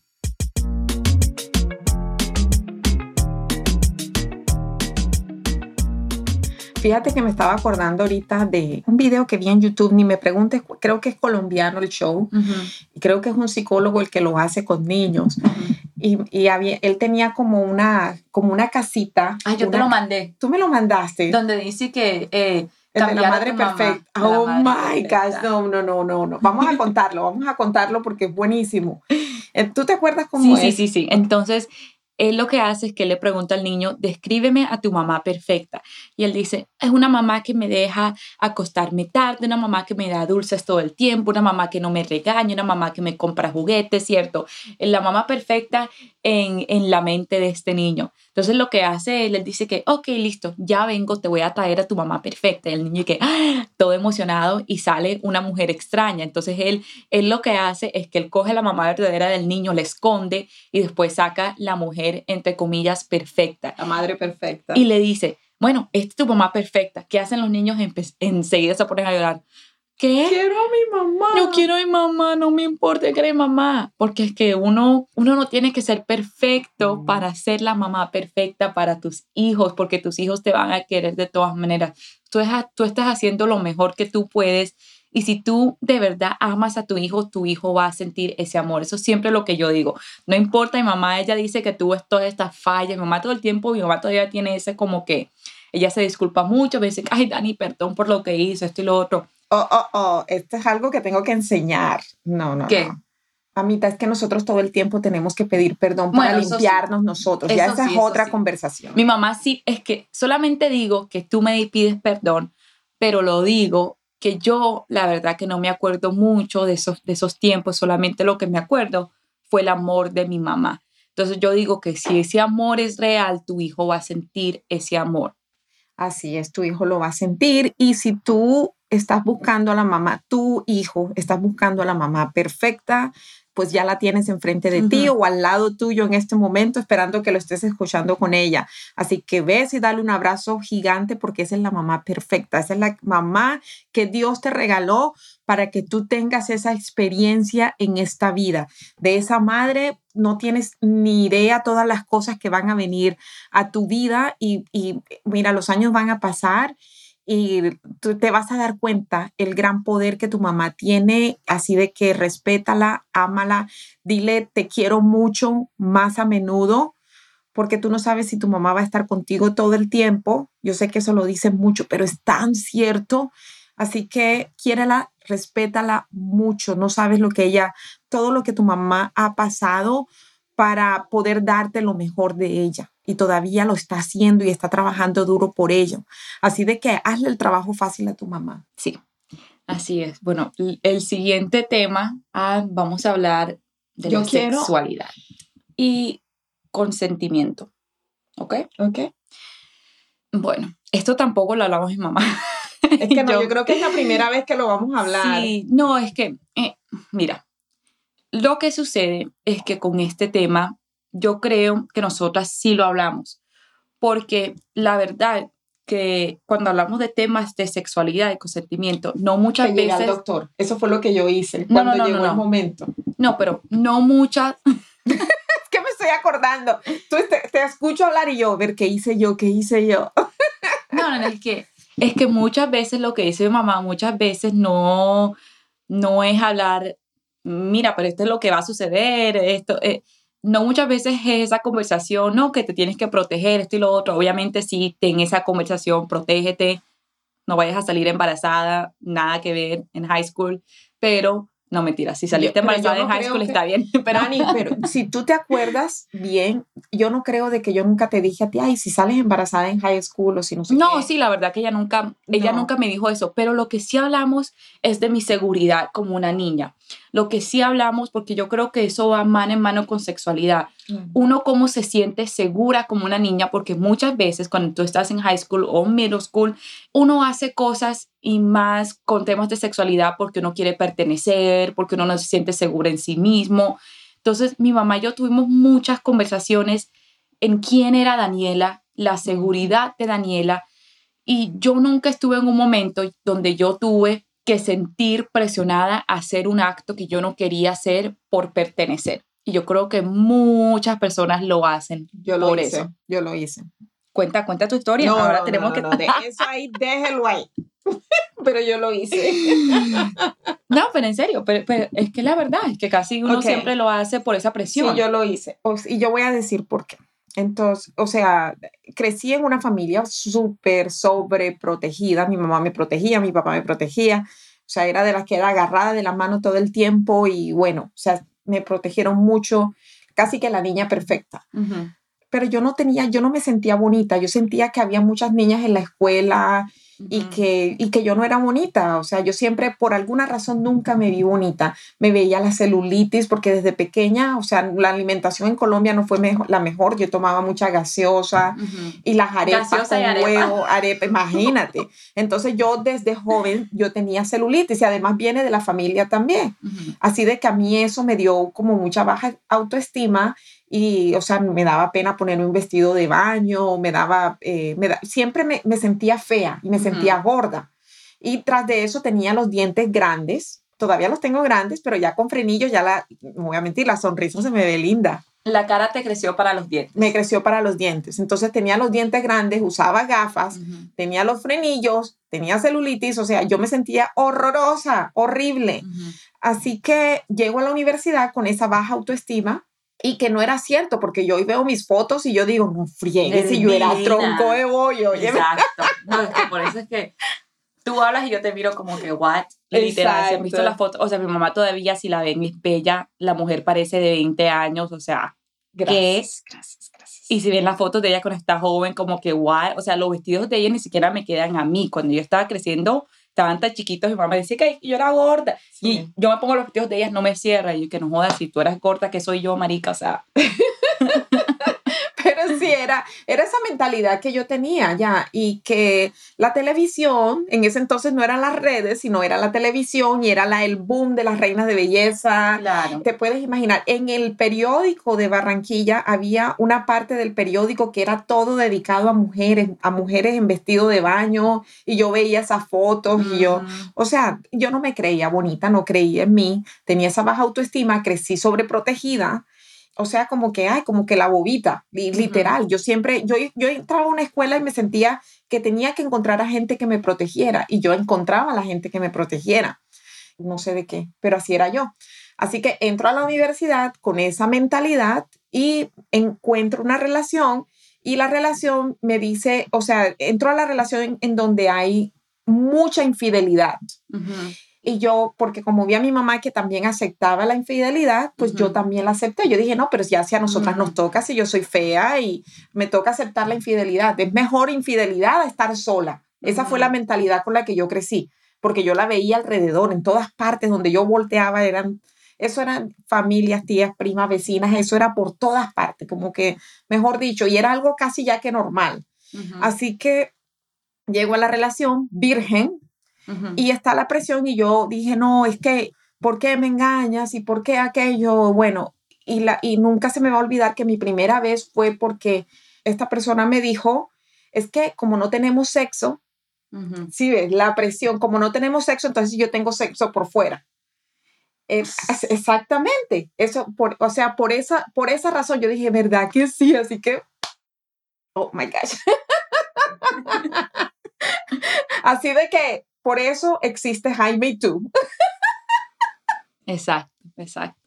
Fíjate que me estaba acordando ahorita de un video que vi en YouTube, ni me preguntes, creo que es colombiano el show, y creo que es un psicólogo el que lo hace con niños. Y, y había, él tenía como una, como una casita. Ah, yo te lo mandé. Tú me lo mandaste. Donde dice que... Eh, el de la madre perfecta. Oh my gosh, no, no, no, no, no. Vamos a contarlo, vamos a contarlo porque es buenísimo. Eh, ¿Tú te acuerdas cómo sí, es? Sí, sí, sí. Entonces, él lo que hace es que le pregunta al niño, descríbeme a tu mamá perfecta. Y él dice, es una mamá que me deja acostarme tarde, una mamá que me da dulces todo el tiempo, una mamá que no me regaña, una mamá que me compra juguetes, ¿cierto? La mamá perfecta en, en la mente de este niño. Entonces lo que hace él, él dice que, ok, listo, ya vengo, te voy a traer a tu mamá perfecta. Y el niño que, ¡ah! todo emocionado y sale una mujer extraña. Entonces él, él lo que hace es que él coge la mamá verdadera del niño, le esconde y después saca la mujer, entre comillas, perfecta. La madre perfecta. Y le dice, bueno, esta es tu mamá perfecta. ¿Qué hacen los niños? Enseguida se ponen a llorar. ¿Qué? Quiero a mi mamá. Yo quiero a mi mamá, no me importa que eres mamá. Porque es que uno, uno no tiene que ser perfecto para ser la mamá perfecta para tus hijos, porque tus hijos te van a querer de todas maneras. Tú, tú estás haciendo lo mejor que tú puedes. Y si tú de verdad amas a tu hijo, tu hijo va a sentir ese amor. Eso es siempre lo que yo digo. No importa, mi mamá, ella dice que tuvo todas estas fallas. Mi mamá todo el tiempo, mi mamá todavía tiene ese como que ella se disculpa mucho, me dice, ay, Dani, perdón por lo que hizo, esto y lo otro oh, oh, oh, esto es algo que tengo que enseñar. No, no. ¿Qué? Amita, es que nosotros todo el tiempo tenemos que pedir perdón para limpiarnos nosotros. Ya esa es otra conversación. Mi mamá sí, es que solamente digo que tú me pides perdón, pero lo digo que yo, la verdad que no me acuerdo mucho de esos, de esos tiempos, solamente lo que me acuerdo fue el amor de mi mamá. Entonces yo digo que si ese amor es real, tu hijo va a sentir ese amor. Así es, tu hijo lo va a sentir y si tú estás buscando a la mamá, tu hijo, estás buscando a la mamá perfecta, pues ya la tienes enfrente de ti o al lado tuyo en este momento, esperando que lo estés escuchando con ella. Así que ves y dale un abrazo gigante porque esa es la mamá perfecta, esa es la mamá que Dios te regaló para que tú tengas esa experiencia en esta vida. De esa madre no tienes ni idea todas las cosas que van a venir a tu vida y, y mira, los años van a pasar y tú te vas a dar cuenta el gran poder que tu mamá tiene, así de que respétala, ámala, dile te quiero mucho más a menudo, porque tú no sabes si tu mamá va a estar contigo todo el tiempo. Yo sé que eso lo dicen mucho, pero es tan cierto. Así que quiérela, respétala mucho. No sabes lo que ella, todo lo que tu mamá ha pasado para poder darte lo mejor de ella y todavía lo está haciendo y está trabajando duro por ello. Así de que hazle el trabajo fácil a tu mamá. Sí, así es. Bueno, el siguiente tema, ah, vamos a hablar de la sexualidad y consentimiento. ¿Ok? Ok. Bueno, esto tampoco lo hablamos mi mamá. Es que no, yo, creo que es la primera vez que lo vamos a hablar. Sí, no, es que, eh, mira, lo que sucede es que con este tema yo creo que nosotras sí lo hablamos, porque la verdad que cuando hablamos de temas de sexualidad y consentimiento, no muchas veces... Al doctor, eso fue lo que yo hice cuando llegó el momento. No, pero no muchas... es que me estoy acordando. Tú te, escucho hablar y yo, ver, ¿qué hice yo? ¿Qué hice yo? no, no, es que, es que muchas veces lo que dice mi mamá, muchas veces no, no es hablar, mira, pero esto es lo que va a suceder, esto... Eh, no muchas veces es esa conversación, no, que te tienes que proteger, esto y lo otro. Obviamente sí, ten esa conversación, protégete, no vayas a salir embarazada, nada que ver en high school, pero no, mentira, si saliste embarazada en high school está bien. Pero... pero si tú te acuerdas bien, yo no creo de que yo nunca te dije a ti, ay, si sales embarazada en high school o si no sé No, sí, la verdad que ella nunca, ella nunca me dijo eso, pero lo que sí hablamos es de mi seguridad como una niña. Lo que sí hablamos, porque yo creo que eso va mano en mano con sexualidad. Uno cómo se siente segura como una niña, porque muchas veces cuando tú estás en high school o middle school, uno hace cosas y más con temas de sexualidad porque uno quiere pertenecer, porque uno no se siente segura en sí mismo. Entonces, mi mamá y yo tuvimos muchas conversaciones en quién era Daniela, la seguridad de Daniela, y yo nunca estuve en un momento donde yo tuve que sentir presionada a hacer un acto que yo no quería hacer por pertenecer. Y yo creo que muchas personas lo hacen yo lo hice, Yo lo hice. Cuenta, cuenta tu historia. No, Ahora tenemos que. eso ahí, déjelo ahí. pero yo lo hice. no, pero en serio, pero, es que la verdad es que casi uno siempre lo hace por esa presión. Sí, yo lo hice. y yo voy a decir por qué. Entonces, o sea, crecí en una familia súper sobreprotegida. Mi mamá me protegía, mi papá me protegía. O sea, era de las que era agarrada de la mano todo el tiempo y bueno, o sea, me protegieron mucho, casi que la niña perfecta pero yo no tenía, yo no me sentía bonita, yo sentía que había muchas niñas en la escuela y, que, y que yo no era bonita, o sea, yo siempre, por alguna razón, nunca me vi bonita, me veía la celulitis porque desde pequeña, o sea, la alimentación en Colombia no fue la mejor, yo tomaba mucha gaseosa y las arepas con huevo, arepa, imagínate. Entonces yo desde joven, yo tenía celulitis y además viene de la familia también, así de que a mí eso me dio como mucha baja autoestima y, o sea, me daba pena ponerme un vestido de baño, me daba, eh, me siempre me, me, sentía fea y me sentía gorda. Y tras de eso tenía los dientes grandes, todavía los tengo grandes, pero ya con frenillos, ya la, no voy a mentir, la sonrisa se me ve linda. La cara te creció para los dientes. Me creció para los dientes. Entonces tenía los dientes grandes, usaba gafas, tenía los frenillos, tenía celulitis, o sea, yo me sentía horrorosa, horrible. Así que llego a la universidad con esa baja autoestima y que no era cierto, porque yo hoy veo mis fotos y yo digo, no friegues, si yo era tronco de bollo. Exacto. No, es que por eso es que tú hablas y yo te miro como que, what? Literal, si han visto la foto, o sea, mi mamá todavía, si la ven, es bella, la mujer parece de 20 años, o sea, Gracias, gracias, gracias. Y si ven las fotos de ella cuando está joven, como que, what? O sea, los vestidos de ella ni siquiera me quedan a mí. Cuando yo estaba creciendo, estaban tan chiquitos, mi mamá decía que yo era gorda. Y yo me pongo los vestidos de ellas, no me cierra. Y yo, que no jodas, si tú eras gorda, que soy yo, marica? O sea... Pero sí, era, era esa mentalidad que yo tenía ya y que la televisión, en ese entonces no eran las redes, sino era la televisión y era la, el boom de las reinas de belleza. Claro. Te puedes imaginar, en el periódico de Barranquilla había una parte del periódico que era todo dedicado a mujeres, a mujeres en vestido de baño y yo veía esas fotos y yo, o sea, yo no me creía bonita, no creía en mí, tenía esa baja autoestima, crecí sobreprotegida o sea, como que, ay, como que la bobita, literal. Yo siempre, yo, yo entraba a una escuela y me sentía que tenía que encontrar a gente que me protegiera y yo encontraba a la gente que me protegiera. No sé de qué, pero así era yo. Así que entro a la universidad con esa mentalidad y encuentro una relación y la relación me dice, o sea, entro a la relación en, donde hay mucha infidelidad. Y yo, porque como vi a mi mamá que también aceptaba la infidelidad, pues yo también la acepté. Yo dije, no, pero ya si a nosotras nos toca, si yo soy fea y me toca aceptar la infidelidad, es mejor infidelidad a estar sola. Esa fue la mentalidad con la que yo crecí, porque yo la veía alrededor, en todas partes donde yo volteaba, eran, eso eran familias, tías, primas, vecinas, eso era por todas partes, como que, mejor dicho, y era algo casi ya que normal. Así que llego a la relación virgen, y está la presión y yo dije, no, es que, ¿por qué me engañas? ¿Y por qué aquello? Bueno, y, la, y nunca se me va a olvidar que mi primera vez fue porque esta persona me dijo, es que como no tenemos sexo, si ves, la presión, como no tenemos sexo, entonces yo tengo sexo por fuera. exactamente, eso, por, o sea, por esa, por esa razón yo dije, ¿verdad que sí? Así que, oh my gosh. Así de que por eso existe Jaime tú. Exacto, exacto.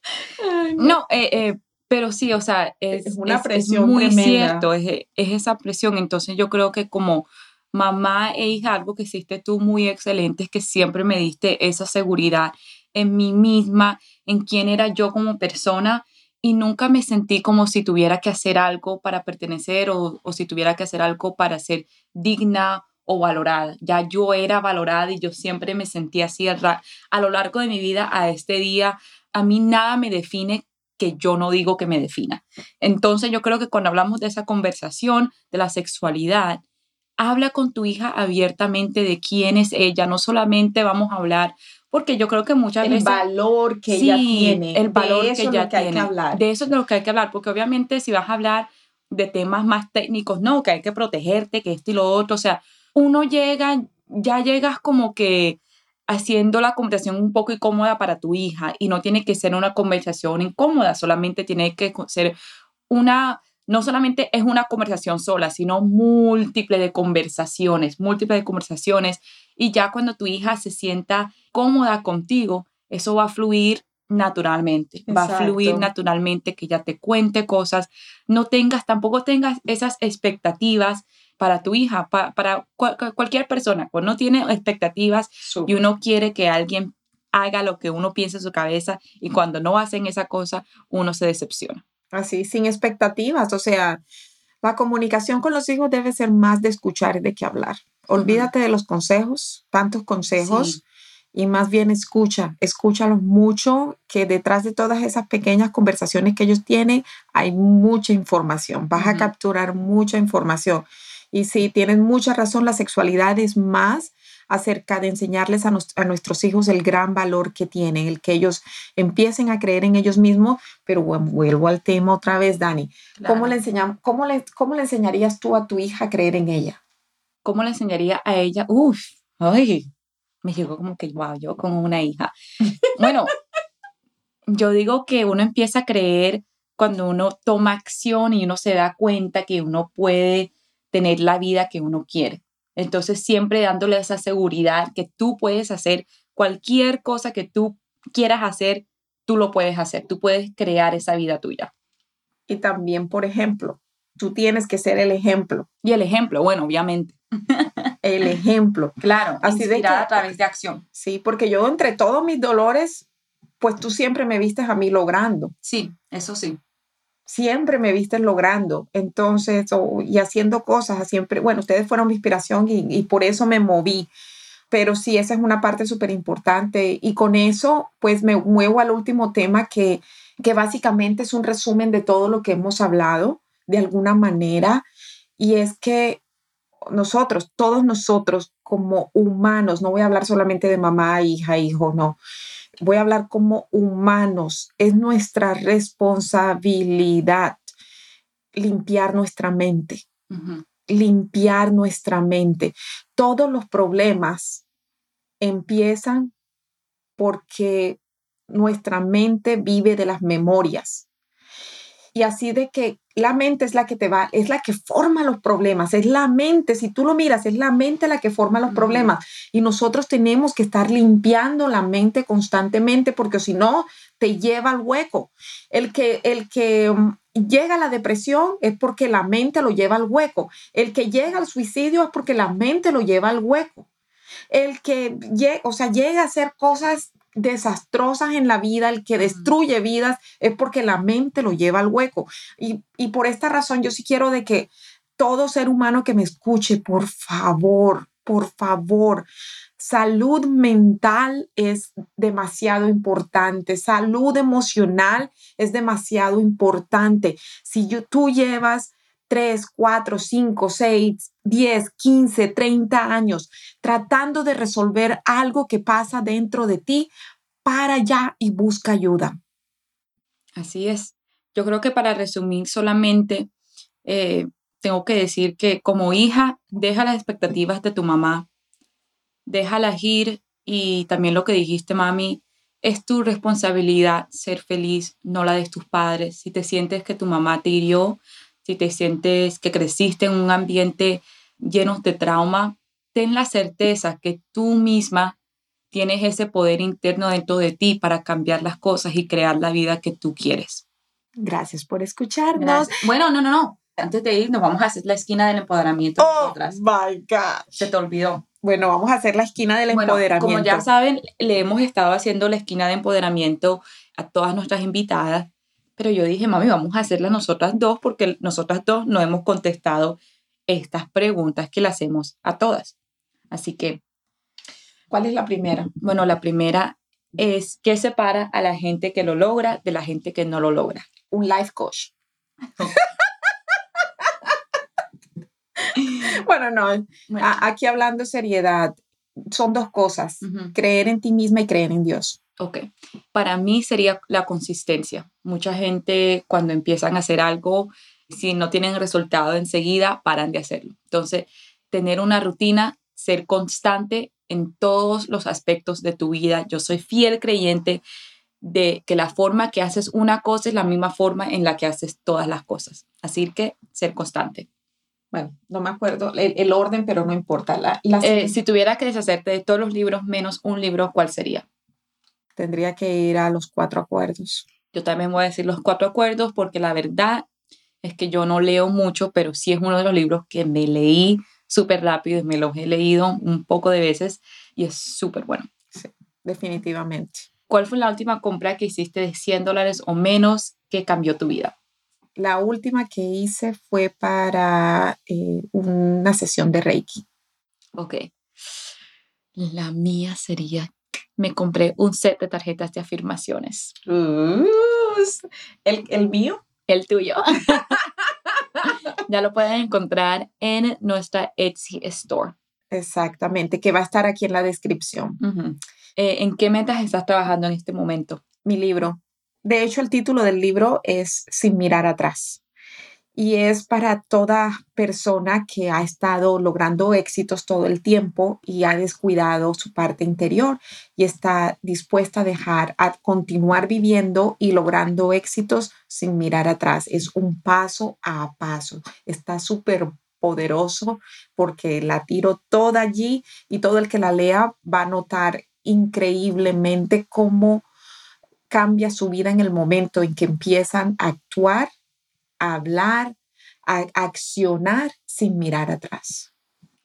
no, eh, eh, pero sí, o sea, es, una presión muy cierto, es, esa presión. Entonces yo creo que como mamá e hija, algo que hiciste tú muy excelente es que siempre me diste esa seguridad en mí misma, en quién era yo como persona y nunca me sentí como si tuviera que hacer algo para pertenecer o, o si tuviera que hacer algo para ser digna o valorada. Ya yo era valorada y yo siempre me sentía así a lo largo de mi vida a este día. A mí nada me define que yo no digo que me defina. Entonces yo creo que cuando hablamos de esa conversación de la sexualidad, habla con tu hija abiertamente de quién es ella, no solamente vamos a hablar porque yo creo que muchas veces... El valor que ella tiene. El valor que ella tiene. que hablar. De eso es de lo que hay que hablar, porque obviamente si vas a hablar de temas más técnicos, no, que hay que protegerte, que esto y lo otro, o sea, uno llega, ya llegas como que haciendo la conversación un poco incómoda para tu hija y no tiene que ser una conversación incómoda, solamente tiene que ser una, no solamente es una conversación sola, sino múltiple de conversaciones, múltiples de conversaciones y ya cuando tu hija se sienta cómoda contigo, eso va a fluir naturalmente, va a fluir naturalmente, que ya te cuente cosas, no tengas, tampoco tengas esas expectativas para tu hija, para cualquier persona, cuando uno tiene expectativas y uno quiere que alguien haga lo que uno piensa en su cabeza y cuando no hacen esa cosa, uno se decepciona. Así, sin expectativas, o sea, la comunicación con los hijos debe ser más de escuchar y de que hablar. Olvídate de los consejos, tantos consejos. Y más bien escucha, escúchalos mucho, que detrás de todas esas pequeñas conversaciones que ellos tienen hay mucha información. Vas a capturar mucha información. Y sí, tienen mucha razón, la sexualidad es más acerca de enseñarles a, nuestros hijos el gran valor que tienen, el que ellos empiecen a creer en ellos mismos, pero vuelvo al tema otra vez, Dani. ¿Cómo, le enseñamos, cómo, le, ¿Cómo le enseñarías tú a tu hija a creer en ella? ¿Cómo le enseñaría a ella? Uf, ay, me llegó como que, wow, yo como una hija. Bueno, yo digo que uno empieza a creer cuando uno toma acción y uno se da cuenta que uno puede tener la vida que uno quiere. Entonces, siempre dándole esa seguridad que tú puedes hacer cualquier cosa que tú quieras hacer, tú lo puedes hacer, tú puedes crear esa vida tuya. Y también, por ejemplo, tú tienes que ser el ejemplo. Y el ejemplo, bueno, obviamente. el ejemplo. Claro, así de que, a través de acción. Sí, porque yo entre todos mis dolores, pues tú siempre me vistes a mí logrando. Sí, eso sí. Siempre me vistes logrando, entonces, y haciendo cosas, siempre, bueno, ustedes fueron mi inspiración y, y por eso me moví pero sí, esa es una parte súper importante. Y con eso, pues me muevo al último tema que, que básicamente es un resumen de todo lo que hemos hablado de alguna manera. Y es que nosotros, todos nosotros como humanos, no voy a hablar solamente de mamá, hija, hijo, no. Voy a hablar como humanos. Es nuestra responsabilidad limpiar nuestra mente. Limpiar nuestra mente. Todos los problemas empiezan porque nuestra mente vive de las memorias. Y así de que la mente es la que te va, es la que forma los problemas, es la mente, si tú lo miras, es la mente la que forma los problemas. Y nosotros tenemos que estar limpiando la mente constantemente porque si no, te lleva al hueco. El que, el que mm, llega a la depresión es porque la mente lo lleva al hueco. El que llega al suicidio es porque la mente lo lleva al hueco el que o sea, llega a hacer cosas desastrosas en la vida, el que destruye vidas, es porque la mente lo lleva al hueco. Y, y por esta razón yo sí quiero de que todo ser humano que me escuche, por favor, por favor, salud mental es demasiado importante, salud emocional es demasiado importante. Si yo, tú llevas 3, 4, 5, 6, 10, 15, 30 años tratando de resolver algo que pasa dentro de ti, para allá y busca ayuda. Así es. Yo creo que para resumir solamente, eh, tengo que decir que como hija, deja las expectativas de tu mamá, déjalas ir y también lo que dijiste, mami, es tu responsabilidad ser feliz, no la de tus padres. Si te sientes que tu mamá te hirió, si te sientes que creciste en un ambiente lleno de trauma, ten la certeza que tú misma tienes ese poder interno dentro de ti para cambiar las cosas y crear la vida que tú quieres. Gracias por escucharnos. Bueno, no, no, no. Antes de ir, nos vamos a hacer la esquina del empoderamiento. Oh, my God. Se te olvidó. Bueno, vamos a hacer la esquina del empoderamiento. Como ya saben, le hemos estado haciendo la esquina de empoderamiento a todas nuestras invitadas pero yo dije, mami, vamos a hacerla nosotras dos porque nosotras dos no hemos contestado estas preguntas que le hacemos a todas. Así que, ¿cuál es la primera? Bueno, la primera es qué separa a la gente que lo logra de la gente que no lo logra. Un life coach. bueno, no, aquí hablando seriedad, son dos cosas, creer en ti misma y creer en Dios. Ok, para mí sería la consistencia. Mucha gente cuando empiezan a hacer algo, si no tienen resultado enseguida, paran de hacerlo. Entonces, tener una rutina, ser constante en todos los aspectos de tu vida. Yo soy fiel creyente de que la forma que haces una cosa es la misma forma en la que haces todas las cosas. Así que ser constante. Bueno, no me acuerdo el, orden, pero no importa. La, eh, si tuviera que deshacerte de todos los libros menos un libro, ¿cuál sería? Tendría que ir a los cuatro acuerdos. Yo también voy a decir los cuatro acuerdos porque la verdad es que yo no leo mucho, pero sí es uno de los libros que me leí súper rápido y me los he leído un poco de veces y es súper bueno. Sí, definitivamente. ¿Cuál fue la última compra que hiciste de 100 dólares o menos que cambió tu vida? La última que hice fue para eh, una sesión de Reiki. Ok. La mía sería me compré un set de tarjetas de afirmaciones. Uh, ¿el, ¿El mío? El tuyo. ya lo pueden encontrar en nuestra Etsy Store. Exactamente, que va a estar aquí en la descripción. Eh, ¿En qué metas estás trabajando en este momento? Mi libro. De hecho, el título del libro es Sin mirar atrás y es para toda persona que ha estado logrando éxitos todo el tiempo y ha descuidado su parte interior y está dispuesta a dejar, a continuar viviendo y logrando éxitos sin mirar atrás. Es un paso a paso. Está súper poderoso porque la tiro toda allí y todo el que la lea va a notar increíblemente cómo cambia su vida en el momento en que empiezan a actuar hablar, a accionar sin mirar atrás.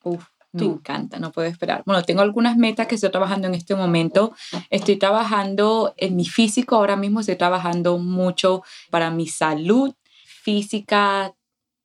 Uf, Me encanta, no puedo esperar. Bueno, tengo algunas metas que estoy trabajando en este momento. Estoy trabajando en mi físico, ahora mismo estoy trabajando mucho para mi salud física,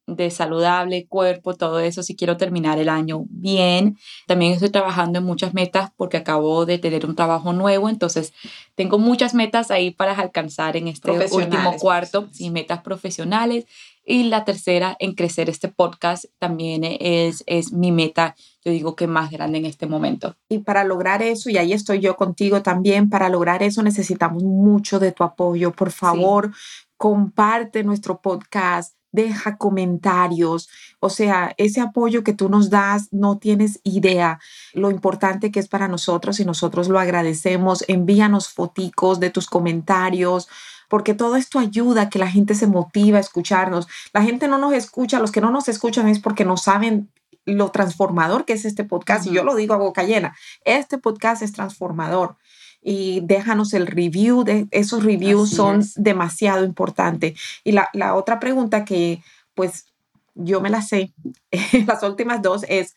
de saludable, cuerpo, todo eso, si quiero terminar el año bien. También estoy trabajando en muchas metas porque acabo de tener un trabajo nuevo, entonces tengo muchas metas ahí para alcanzar en este último cuarto, y metas profesionales. Y la tercera, en crecer este podcast, también es, es mi meta, yo digo que más grande en este momento. Y para lograr eso, y ahí estoy yo contigo también, para lograr eso necesitamos mucho de tu apoyo. Por favor, comparte nuestro podcast, deja comentarios. O sea, ese apoyo que tú nos das, no tienes idea lo importante que es para nosotros y nosotros lo agradecemos. Envíanos foticos de tus comentarios porque todo esto ayuda a que la gente se motiva a escucharnos. La gente no nos escucha, los que no nos escuchan es porque no saben lo transformador que es este podcast. Y yo lo digo a boca llena, este podcast es transformador y déjanos el review. De, esos reviews son demasiado importantes. Y la, la, otra pregunta que pues yo me la sé, las últimas dos es,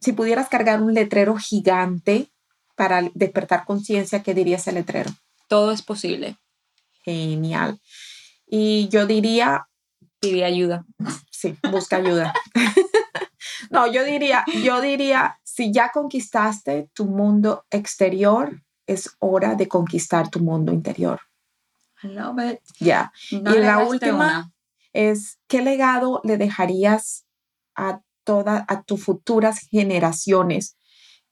si pudieras cargar un letrero gigante para despertar conciencia, ¿qué diría ese letrero? Todo es posible. Genial. Y yo diría... Pide ayuda. Sí, busca ayuda. no, yo diría, yo diría, si ya conquistaste tu mundo exterior, es hora de conquistar tu mundo interior. I love it. Ya. y la última es, ¿qué legado le dejarías a todas, a tus futuras generaciones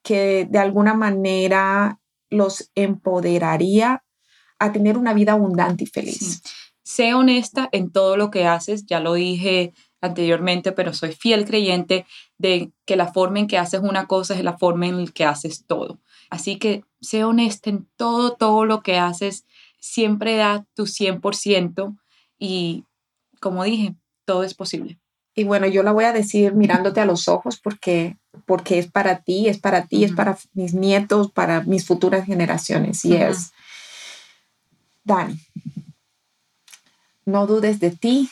que de alguna manera los empoderaría a tener una vida abundante y feliz? Sé honesta en todo lo que haces, ya lo dije anteriormente, pero soy fiel creyente de que la forma en que haces una cosa es la forma en que haces todo. Así que sé honesta en todo, todo lo que haces, siempre da tu 100% y como dije, todo es posible. Y bueno, yo la voy a decir mirándote a los ojos porque, porque es para ti, es para ti, es para mis nietos, para mis futuras generaciones. Y es, Dani, no dudes de ti,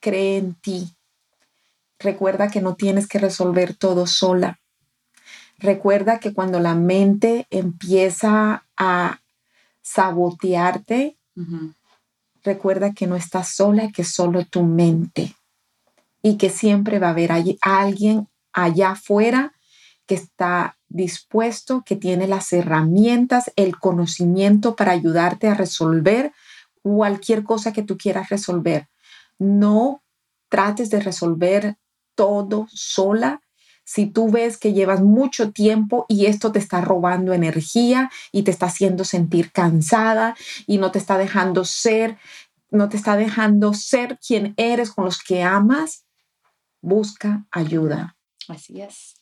cree en ti. Recuerda que no tienes que resolver todo sola. Recuerda que cuando la mente empieza a sabotearte, recuerda que no estás sola, que es solo tu mente y que siempre va a haber alguien allá afuera que está dispuesto, que tiene las herramientas, el conocimiento para ayudarte a resolver cualquier cosa que tú quieras resolver. No trates de resolver todo sola, si tú ves que llevas mucho tiempo y esto te está robando energía y te está haciendo sentir cansada y no te está dejando ser, no te está dejando ser quien eres con los que amas, busca ayuda. Así es.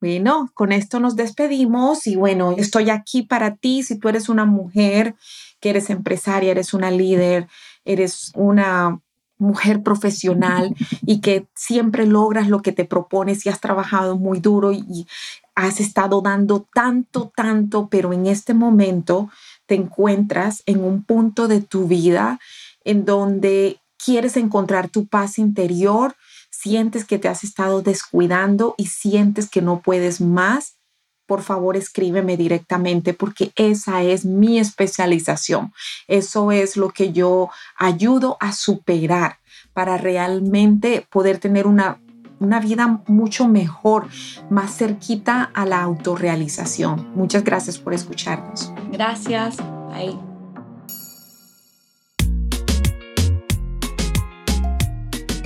Bueno, con esto nos despedimos y bueno, estoy aquí para ti si tú eres una mujer que eres empresaria, eres una líder, eres una mujer profesional y que siempre logras lo que te propones y has trabajado muy duro y has estado dando tanto, tanto, pero en este momento te encuentras en un punto de tu vida en donde quieres encontrar tu paz interior, sientes que te has estado descuidando y sientes que no puedes más, por favor escríbeme directamente porque esa es mi especialización. Eso es lo que yo ayudo a superar para realmente poder tener una, una vida mucho mejor, más cerquita a la autorrealización. Muchas gracias por escucharnos. Gracias. Bye.